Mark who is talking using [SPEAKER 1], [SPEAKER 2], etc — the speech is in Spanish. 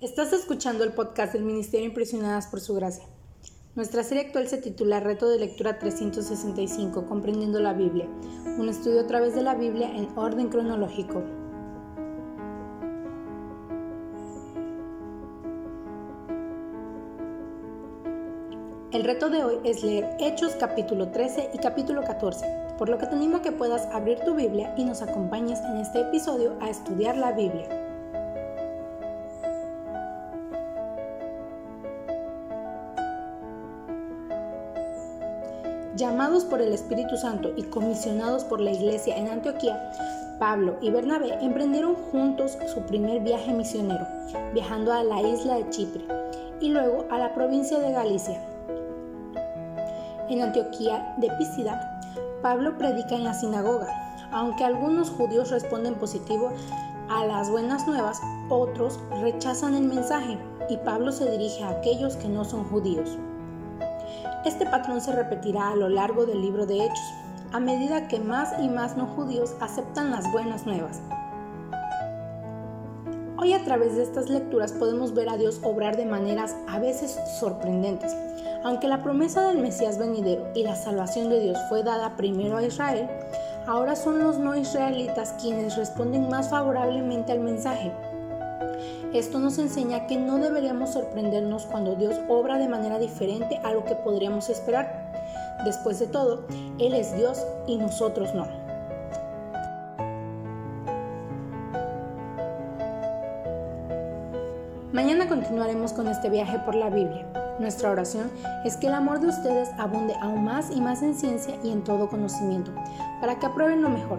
[SPEAKER 1] Estás escuchando el podcast del Ministerio Impresionadas por Su Gracia. Nuestra serie actual se titula Reto de Lectura 365, Comprendiendo la Biblia, un estudio a través de la Biblia en orden cronológico. El reto de hoy es leer Hechos capítulo 13 y capítulo 14, por lo que te animo a que puedas abrir tu Biblia y nos acompañes en este episodio a estudiar la Biblia. Llamados por el Espíritu Santo y comisionados por la iglesia en Antioquía, Pablo y Bernabé emprendieron juntos su primer viaje misionero, viajando a la isla de Chipre y luego a la provincia de Galicia. En Antioquía de Pisida, Pablo predica en la sinagoga. Aunque algunos judíos responden positivo a las buenas nuevas, otros rechazan el mensaje y Pablo se dirige a aquellos que no son judíos. Este patrón se repetirá a lo largo del libro de Hechos, a medida que más y más no judíos aceptan las buenas nuevas. Hoy a través de estas lecturas podemos ver a Dios obrar de maneras a veces sorprendentes. Aunque la promesa del Mesías venidero y la salvación de Dios fue dada primero a Israel, ahora son los no israelitas quienes responden más favorablemente al mensaje. Esto nos enseña que no deberíamos sorprendernos cuando Dios obra de manera diferente a lo que podríamos esperar. Después de todo, Él es Dios y nosotros no. Mañana continuaremos con este viaje por la Biblia. Nuestra oración es que el amor de ustedes abunde aún más y más en ciencia y en todo conocimiento, para que aprueben lo mejor,